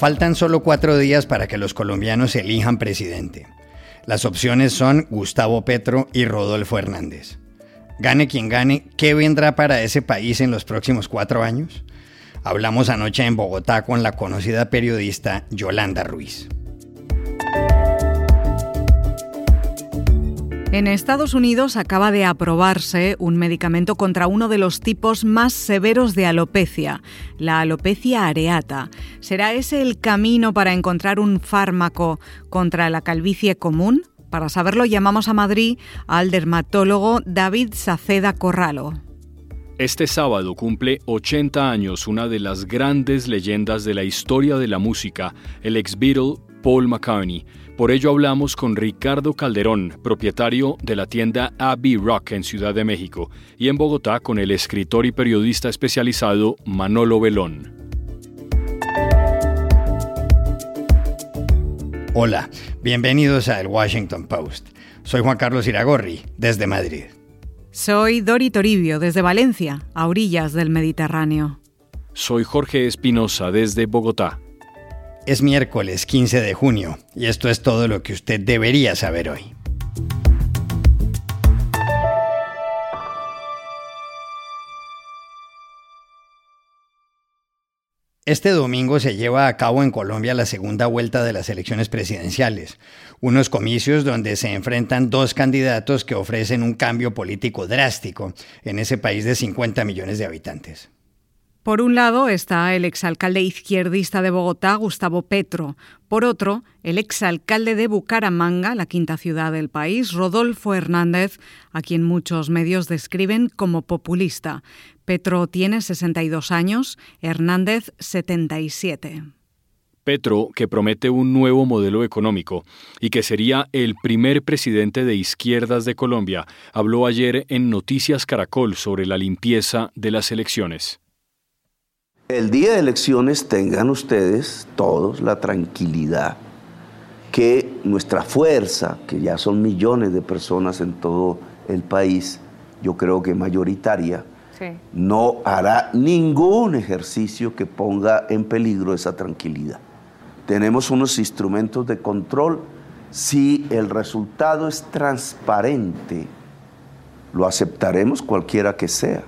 Faltan solo cuatro días para que los colombianos elijan presidente. Las opciones son Gustavo Petro y Rodolfo Hernández. Gane quien gane, ¿qué vendrá para ese país en los próximos cuatro años? Hablamos anoche en Bogotá con la conocida periodista Yolanda Ruiz. En Estados Unidos acaba de aprobarse un medicamento contra uno de los tipos más severos de alopecia, la alopecia areata. ¿Será ese el camino para encontrar un fármaco contra la calvicie común? Para saberlo llamamos a Madrid al dermatólogo David Saceda Corralo. Este sábado cumple 80 años una de las grandes leyendas de la historia de la música, el ex Beatle Paul McCartney. Por ello hablamos con Ricardo Calderón, propietario de la tienda Abbey Rock en Ciudad de México, y en Bogotá con el escritor y periodista especializado Manolo Belón. Hola, bienvenidos a El Washington Post. Soy Juan Carlos Iragorri, desde Madrid. Soy Dori Toribio, desde Valencia, a orillas del Mediterráneo. Soy Jorge Espinosa, desde Bogotá. Es miércoles 15 de junio y esto es todo lo que usted debería saber hoy. Este domingo se lleva a cabo en Colombia la segunda vuelta de las elecciones presidenciales, unos comicios donde se enfrentan dos candidatos que ofrecen un cambio político drástico en ese país de 50 millones de habitantes. Por un lado está el exalcalde izquierdista de Bogotá, Gustavo Petro. Por otro, el exalcalde de Bucaramanga, la quinta ciudad del país, Rodolfo Hernández, a quien muchos medios describen como populista. Petro tiene 62 años, Hernández 77. Petro, que promete un nuevo modelo económico y que sería el primer presidente de izquierdas de Colombia, habló ayer en Noticias Caracol sobre la limpieza de las elecciones. El día de elecciones tengan ustedes todos la tranquilidad que nuestra fuerza, que ya son millones de personas en todo el país, yo creo que mayoritaria, no hará ningún ejercicio que ponga en peligro esa tranquilidad. Tenemos unos instrumentos de control. Si el resultado es transparente, lo aceptaremos cualquiera que sea.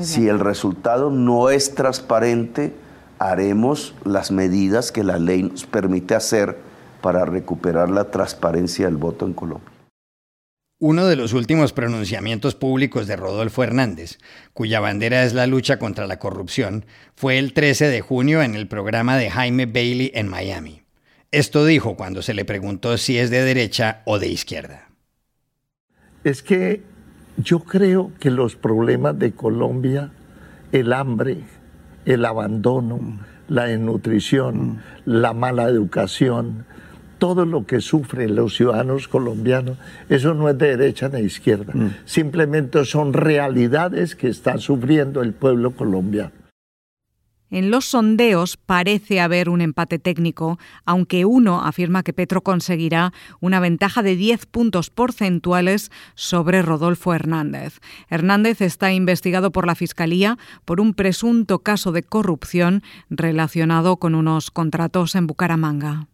Si el resultado no es transparente, haremos las medidas que la ley nos permite hacer para recuperar la transparencia del voto en Colombia. Uno de los últimos pronunciamientos públicos de Rodolfo Hernández, cuya bandera es la lucha contra la corrupción, fue el 13 de junio en el programa de Jaime Bailey en Miami. Esto dijo cuando se le preguntó si es de derecha o de izquierda. Es que yo creo que los problemas de Colombia, el hambre, el abandono, la desnutrición, la mala educación, todo lo que sufren los ciudadanos colombianos, eso no es de derecha ni de izquierda. Simplemente son realidades que está sufriendo el pueblo colombiano. En los sondeos parece haber un empate técnico, aunque uno afirma que Petro conseguirá una ventaja de 10 puntos porcentuales sobre Rodolfo Hernández. Hernández está investigado por la Fiscalía por un presunto caso de corrupción relacionado con unos contratos en Bucaramanga.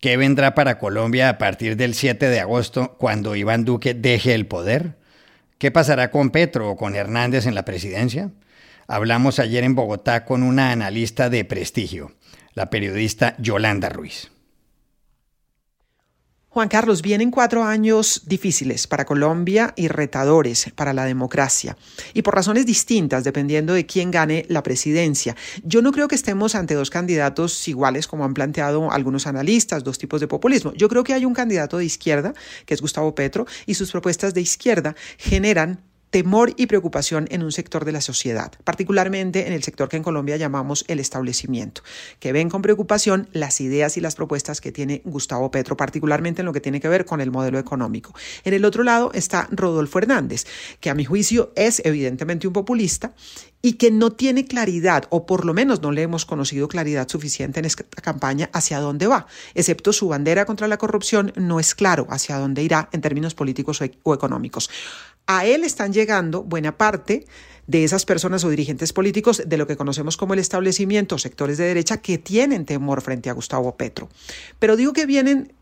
¿Qué vendrá para Colombia a partir del 7 de agosto cuando Iván Duque deje el poder? ¿Qué pasará con Petro o con Hernández en la presidencia? Hablamos ayer en Bogotá con una analista de prestigio, la periodista Yolanda Ruiz. Juan Carlos, vienen cuatro años difíciles para Colombia y retadores para la democracia, y por razones distintas dependiendo de quién gane la presidencia. Yo no creo que estemos ante dos candidatos iguales como han planteado algunos analistas, dos tipos de populismo. Yo creo que hay un candidato de izquierda, que es Gustavo Petro, y sus propuestas de izquierda generan temor y preocupación en un sector de la sociedad, particularmente en el sector que en Colombia llamamos el establecimiento, que ven con preocupación las ideas y las propuestas que tiene Gustavo Petro, particularmente en lo que tiene que ver con el modelo económico. En el otro lado está Rodolfo Hernández, que a mi juicio es evidentemente un populista y que no tiene claridad, o por lo menos no le hemos conocido claridad suficiente en esta campaña hacia dónde va. Excepto su bandera contra la corrupción, no es claro hacia dónde irá en términos políticos o económicos. A él están llegando buena parte de esas personas o dirigentes políticos de lo que conocemos como el establecimiento, sectores de derecha que tienen temor frente a Gustavo Petro. Pero digo que vienen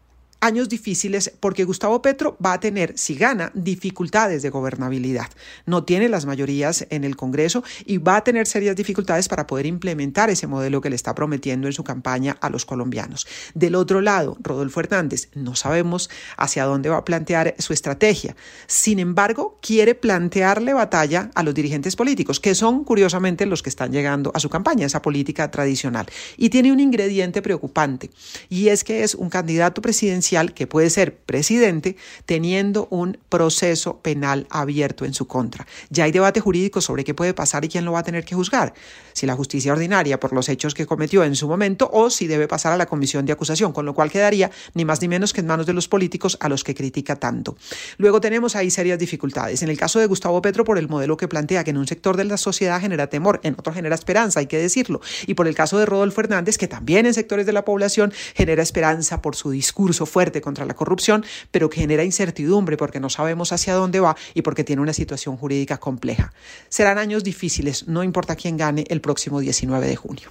años difíciles porque Gustavo Petro va a tener, si gana, dificultades de gobernabilidad. No tiene las mayorías en el Congreso y va a tener serias dificultades para poder implementar ese modelo que le está prometiendo en su campaña a los colombianos. Del otro lado, Rodolfo Hernández, no sabemos hacia dónde va a plantear su estrategia. Sin embargo, quiere plantearle batalla a los dirigentes políticos, que son curiosamente los que están llegando a su campaña, esa política tradicional. Y tiene un ingrediente preocupante, y es que es un candidato presidencial que puede ser presidente teniendo un proceso penal abierto en su contra. Ya hay debate jurídico sobre qué puede pasar y quién lo va a tener que juzgar, si la justicia ordinaria por los hechos que cometió en su momento o si debe pasar a la comisión de acusación, con lo cual quedaría ni más ni menos que en manos de los políticos a los que critica tanto. Luego tenemos ahí serias dificultades. En el caso de Gustavo Petro, por el modelo que plantea que en un sector de la sociedad genera temor, en otro genera esperanza, hay que decirlo. Y por el caso de Rodolfo Hernández, que también en sectores de la población genera esperanza por su discurso fuerte contra la corrupción, pero que genera incertidumbre porque no sabemos hacia dónde va y porque tiene una situación jurídica compleja. Serán años difíciles, no importa quién gane el próximo 19 de junio.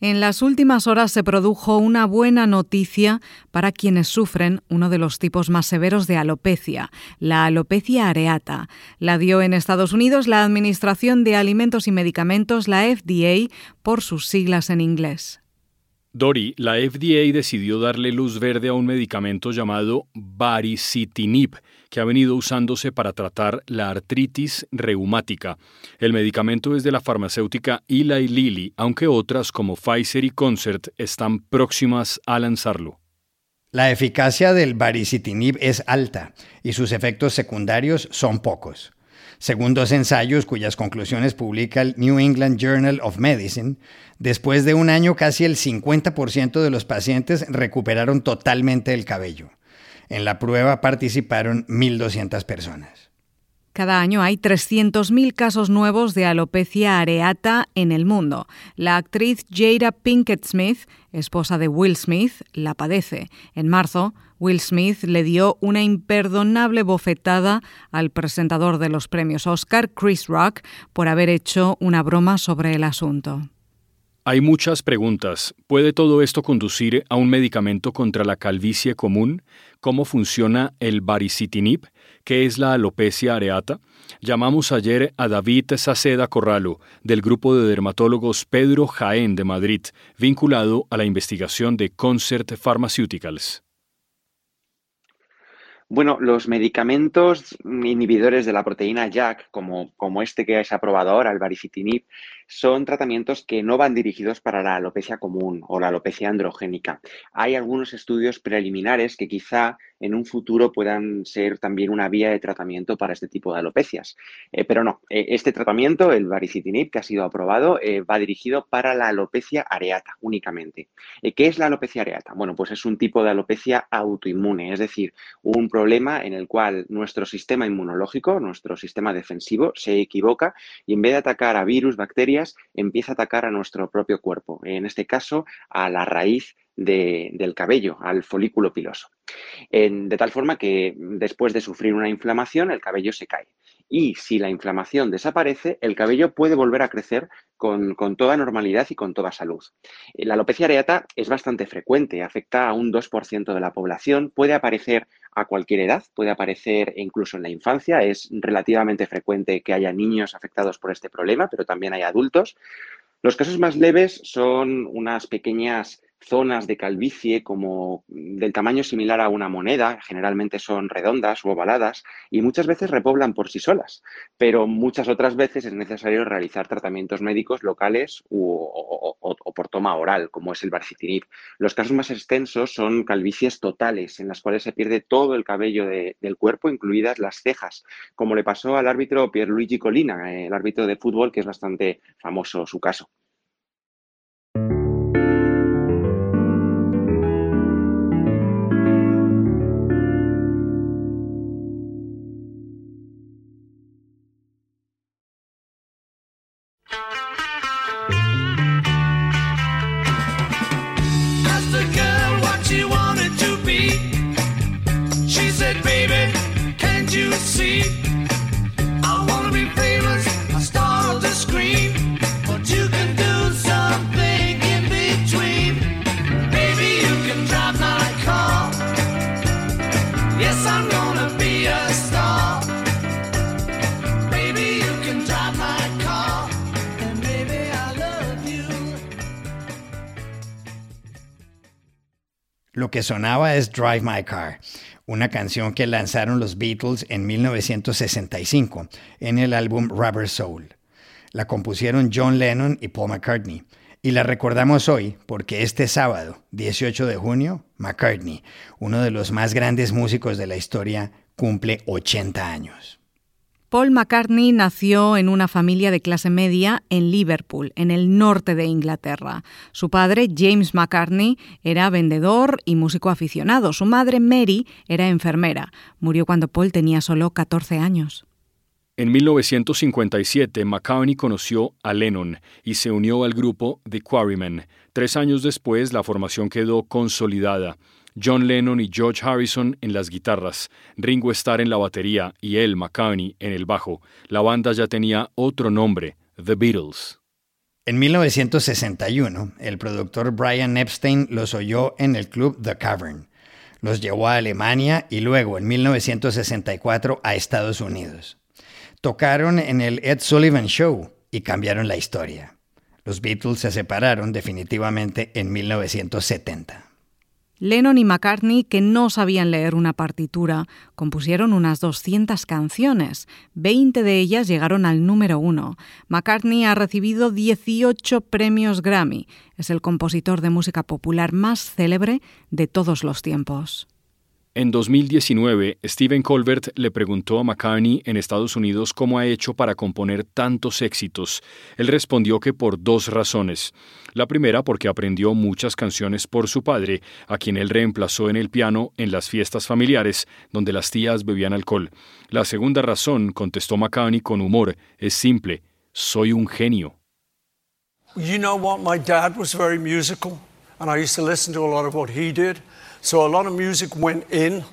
En las últimas horas se produjo una buena noticia para quienes sufren uno de los tipos más severos de alopecia, la alopecia areata. La dio en Estados Unidos la Administración de Alimentos y Medicamentos, la FDA, por sus siglas en inglés. Dori, la FDA decidió darle luz verde a un medicamento llamado baricitinib, que ha venido usándose para tratar la artritis reumática. El medicamento es de la farmacéutica Eli Lilly, aunque otras como Pfizer y Concert están próximas a lanzarlo. La eficacia del baricitinib es alta y sus efectos secundarios son pocos. Según dos ensayos cuyas conclusiones publica el New England Journal of Medicine, después de un año casi el 50% de los pacientes recuperaron totalmente el cabello. En la prueba participaron 1.200 personas. Cada año hay 300.000 casos nuevos de alopecia areata en el mundo. La actriz Jada Pinkett Smith, esposa de Will Smith, la padece. En marzo, Will Smith le dio una imperdonable bofetada al presentador de los premios Oscar, Chris Rock, por haber hecho una broma sobre el asunto. Hay muchas preguntas. ¿Puede todo esto conducir a un medicamento contra la calvicie común? ¿Cómo funciona el baricitinib? ¿Qué es la alopecia areata? Llamamos ayer a David Saceda Corralo, del grupo de dermatólogos Pedro Jaén de Madrid, vinculado a la investigación de Concert Pharmaceuticals. Bueno, los medicamentos inhibidores de la proteína JAK, como, como este que es aprobado ahora, el baricitinib, son tratamientos que no van dirigidos para la alopecia común o la alopecia androgénica. Hay algunos estudios preliminares que quizá en un futuro puedan ser también una vía de tratamiento para este tipo de alopecias. Eh, pero no, eh, este tratamiento, el baricitinib, que ha sido aprobado, eh, va dirigido para la alopecia areata únicamente. ¿Qué es la alopecia areata? Bueno, pues es un tipo de alopecia autoinmune, es decir, un problema en el cual nuestro sistema inmunológico, nuestro sistema defensivo, se equivoca y en vez de atacar a virus, bacterias, empieza a atacar a nuestro propio cuerpo, en este caso a la raíz del cabello, al folículo piloso. de tal forma que después de sufrir una inflamación, el cabello se cae. Y si la inflamación desaparece, el cabello puede volver a crecer con, con, toda normalidad y con toda salud. La alopecia areata es bastante frecuente, afecta a un 2% de la población, puede aparecer a cualquier edad, puede aparecer incluso en la infancia, es relativamente frecuente que haya niños afectados por este problema, pero también hay adultos. Los casos más leves son unas pequeñas zonas de calvicie como del tamaño similar a una moneda, generalmente son redondas o ovaladas y muchas veces repoblan por sí solas, pero muchas otras veces es necesario realizar tratamientos médicos locales o, por toma oral, como es el baricitinib. Los casos más extensos son calvicies totales, en las cuales se pierde todo el cabello del cuerpo, incluidas las cejas, como le pasó al árbitro Pierluigi Colina, el árbitro de fútbol, que es bastante famoso su caso. you see. I wanna be famous, but you can do something in between. You can drive my car. Yes, I'm gonna be a star. You can drive my car, and maybe I love you. Lo que sonaba es Drive My Car. Una canción que lanzaron los Beatles en 1965 en el álbum Rubber Soul. La compusieron John Lennon y Paul McCartney. Y la recordamos hoy porque este sábado, 18 de junio, McCartney, uno de los más grandes músicos de la historia, cumple 80 años. Paul McCartney nació en una familia de clase media en Liverpool, en el norte de Inglaterra. Su padre, James McCartney, era vendedor y músico aficionado. Su madre, Mary, era enfermera. Murió cuando Paul tenía solo 14 años. En 1957, McCartney conoció a Lennon y se unió al grupo The Quarrymen. Tres años después, la formación quedó consolidada. John Lennon y George Harrison en las guitarras, Ringo Starr en la batería y él, McCartney, en el bajo. La banda ya tenía otro nombre, The Beatles. En 1961, el productor Brian Epstein los oyó en el club The Cavern. Los llevó a Alemania y luego, en 1964, a Estados Unidos. Tocaron en el Ed Sullivan Show y cambiaron la historia. Los Beatles se separaron definitivamente en 1970. Lennon y McCartney, que no sabían leer una partitura, compusieron unas 200 canciones. 20 de ellas llegaron al número uno. McCartney ha recibido 18 premios Grammy. Es el compositor de música popular más célebre de todos los tiempos. En 2019, Stephen Colbert le preguntó a McCartney en Estados Unidos cómo ha hecho para componer tantos éxitos. Él respondió que por dos razones. La primera porque aprendió muchas canciones por su padre, a quien él reemplazó en el piano en las fiestas familiares, donde las tías bebían alcohol. La segunda razón, contestó McCartney con humor, es simple. Soy un genio. You know what? My dad was very musical, and I used to listen to a lot of what he did. So a lot of music went in,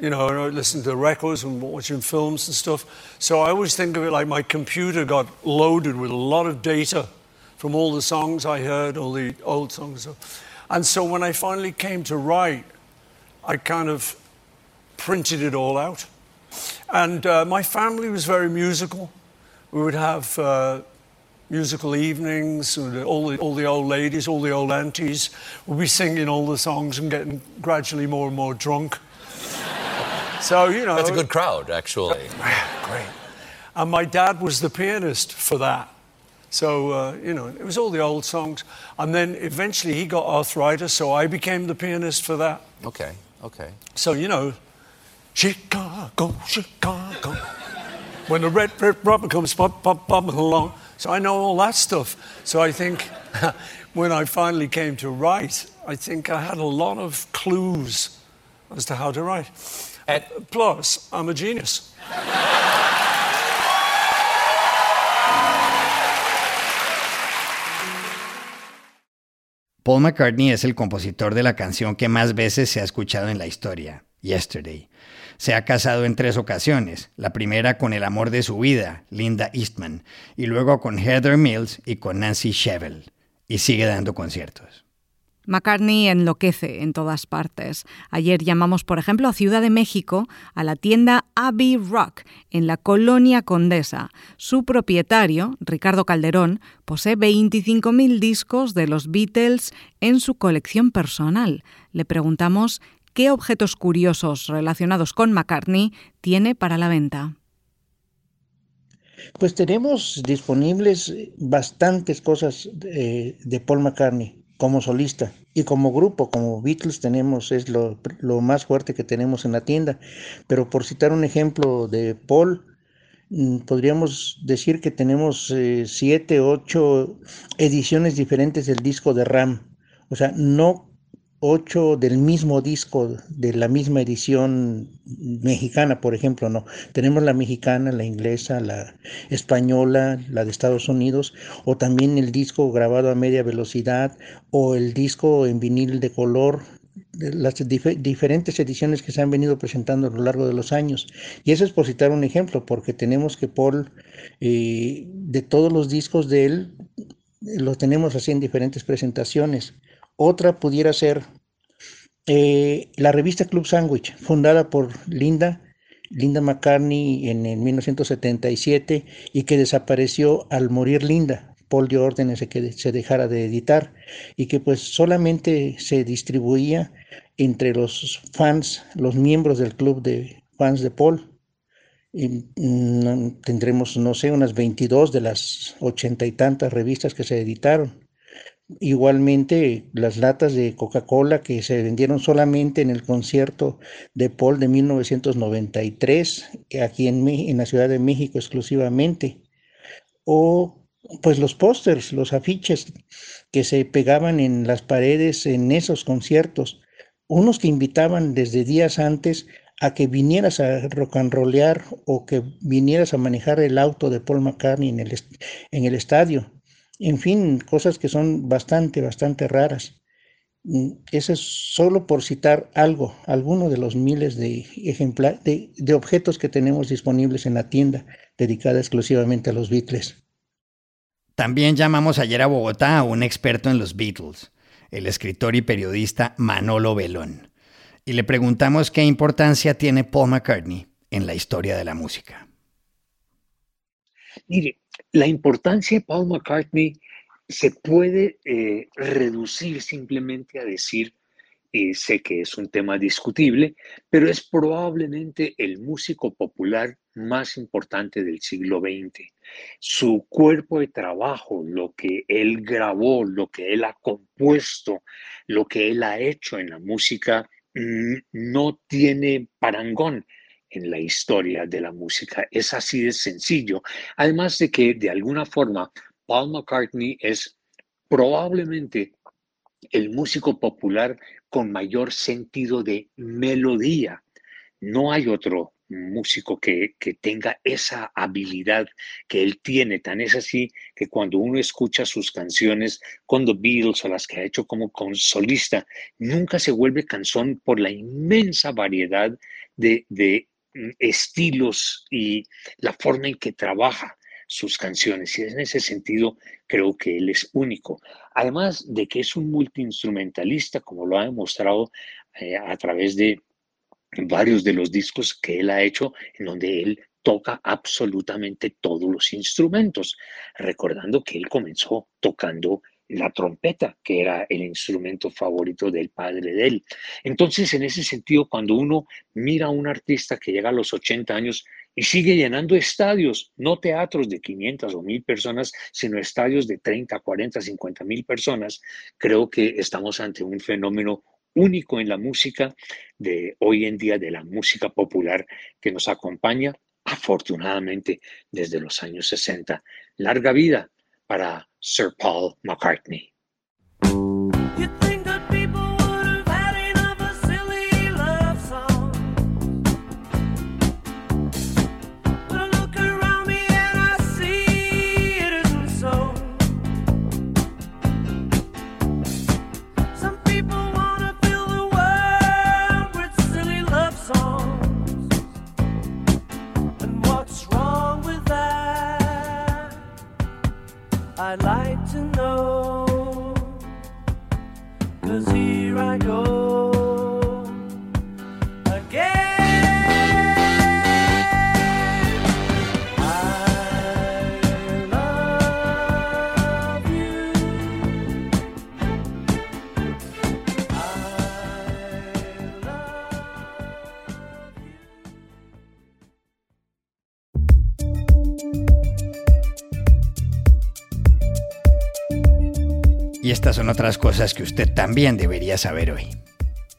you know, and I listened to records and watching films and stuff. So I always think of it like my computer got loaded with a lot of data from all the songs I heard, all the old songs. And so when I finally came to write, I kind of printed it all out. And uh, my family was very musical. We would have uh, musical evenings, and all the, all the old ladies, all the old aunties would be singing all the songs and getting gradually more and more drunk. so, you know. That's a good crowd, actually. Great. And my dad was the pianist for that. So, uh, you know, it was all the old songs. And then eventually he got arthritis, so I became the pianist for that. Okay, okay. So, you know, Chicago, Chicago. when the red, red rubber comes pop, pop, popping along, so I know all that stuff. So I think when I finally came to write, I think I had a lot of clues as to how to write. And Plus, I'm a genius. Paul McCartney es el compositor de la canción que más veces se ha escuchado en la historia, Yesterday. Se ha casado en tres ocasiones, la primera con el amor de su vida, Linda Eastman, y luego con Heather Mills y con Nancy Shevell, y sigue dando conciertos. McCartney enloquece en todas partes. Ayer llamamos, por ejemplo, a Ciudad de México a la tienda Abbey Rock, en la colonia Condesa. Su propietario, Ricardo Calderón, posee 25.000 discos de los Beatles en su colección personal. Le preguntamos qué objetos curiosos relacionados con McCartney tiene para la venta. Pues tenemos disponibles bastantes cosas de, Paul McCartney como solista y como grupo, como Beatles tenemos, es lo, más fuerte que tenemos en la tienda. Pero por citar un ejemplo de Paul, mm, podríamos decir que tenemos eh, siete, ocho ediciones diferentes del disco de Ram. O sea, no ocho del mismo disco, de la misma edición mexicana, por ejemplo, no. Tenemos la mexicana, la inglesa, la española, la de Estados Unidos, o también el disco grabado a media velocidad, o el disco en vinil de color. las diferentes ediciones que se han venido presentando a lo largo de los años. Y eso es por citar un ejemplo, porque tenemos que Paul, eh, de todos los discos de él, lo tenemos así en diferentes presentaciones. Otra pudiera ser eh, la revista Club Sandwich, fundada por Linda, Linda McCartney en el 1977 y que desapareció al morir Linda. Paul dio órdenes de que se dejara de editar y que pues solamente se distribuía entre los fans, los miembros del club de fans de Paul. Y, mm, tendremos, no sé, unas 22 de las ochenta y tantas revistas que se editaron. Igualmente, las latas de Coca-Cola que se vendieron solamente en el concierto de Paul de 1993, aquí en, en la Ciudad de México exclusivamente. O pues los pósters, los afiches que se pegaban en las paredes en esos conciertos, unos que invitaban desde días antes a que vinieras a rock and rollear o que vinieras a manejar el auto de Paul McCartney en el, en el estadio. En fin, cosas que son bastante, bastante raras. Mm, eso es solo por citar algo, alguno de los miles de, de, de objetos que tenemos disponibles en la tienda dedicada exclusivamente a los Beatles. También llamamos ayer a Bogotá a un experto en los Beatles, el escritor y periodista Manolo Belón, y le preguntamos qué importancia tiene Paul McCartney en la historia de la música. Mire, la importancia de Paul McCartney se puede eh, reducir simplemente a decir, y sé que es un tema discutible, pero es probablemente el músico popular más importante del siglo XX. Su cuerpo de trabajo, lo que él grabó, lo que él ha compuesto, lo que él ha hecho en la música, mm, no tiene parangón en la historia de la música. Es así de sencillo. Además de que de alguna forma Paul McCartney es probablemente el músico popular con mayor sentido de melodía. No hay otro músico que, tenga esa habilidad que él tiene. Tan es así que cuando uno escucha sus canciones con The Beatles o las que ha hecho como solista, nunca se vuelve canción por la inmensa variedad de, de estilos y la forma en que trabaja sus canciones. Y en ese sentido creo que él es único. Además de que es un multiinstrumentalista, como lo ha demostrado eh, a través de varios de los discos que él ha hecho en donde él toca absolutamente todos los instrumentos, recordando que él comenzó tocando la trompeta, que era el instrumento favorito del padre de él. Entonces, en ese sentido, cuando uno mira a un artista que llega a los 80 años y sigue llenando estadios, no teatros de 500 o 1000 personas, sino estadios de 30, 40, 50 mil personas, creo que estamos ante un fenómeno único en la música de hoy en día, de la música popular que nos acompaña afortunadamente desde los años 60. Larga vida para Sir Paul McCartney. I'd like to know. Cause here I go. Estas son otras cosas que usted también debería saber hoy.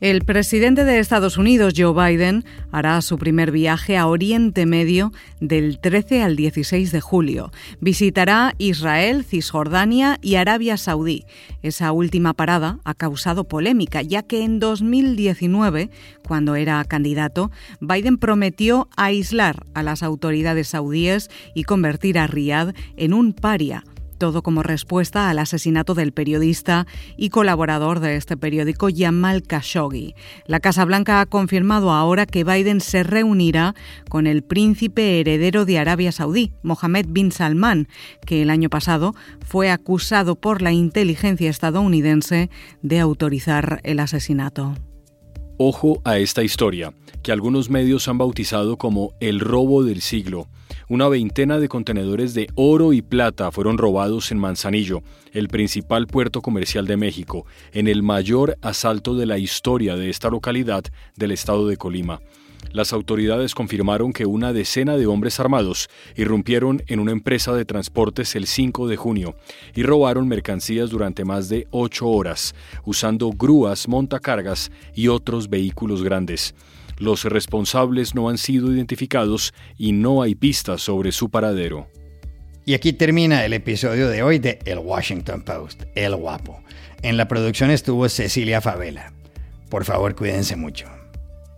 El presidente de Estados Unidos, Joe Biden, hará su primer viaje a Oriente Medio del 13 al 16 de julio. Visitará Israel, Cisjordania y Arabia Saudí. Esa última parada ha causado polémica, ya que en 2019, cuando era candidato, Biden prometió aislar a las autoridades saudíes y convertir a Riad en un paria todo como respuesta al asesinato del periodista y colaborador de este periódico Jamal Khashoggi. La Casa Blanca ha confirmado ahora que Biden se reunirá con el príncipe heredero de Arabia Saudí, Mohammed bin Salman, que el año pasado fue acusado por la inteligencia estadounidense de autorizar el asesinato. Ojo a esta historia, que algunos medios han bautizado como el robo del siglo. Una veintena de contenedores de oro y plata fueron robados en Manzanillo, el principal puerto comercial de México, en el mayor asalto de la historia de esta localidad del estado de Colima las autoridades confirmaron que una decena de hombres armados irrumpieron en una empresa de transportes el 5 de junio y robaron mercancías durante más de ocho horas, usando grúas, montacargas y otros vehículos grandes. Los responsables no han sido identificados y no hay pistas sobre su paradero. Y aquí termina el episodio de hoy de El Washington Post, El Guapo. En la producción estuvo Cecilia Favela. Por favor, cuídense mucho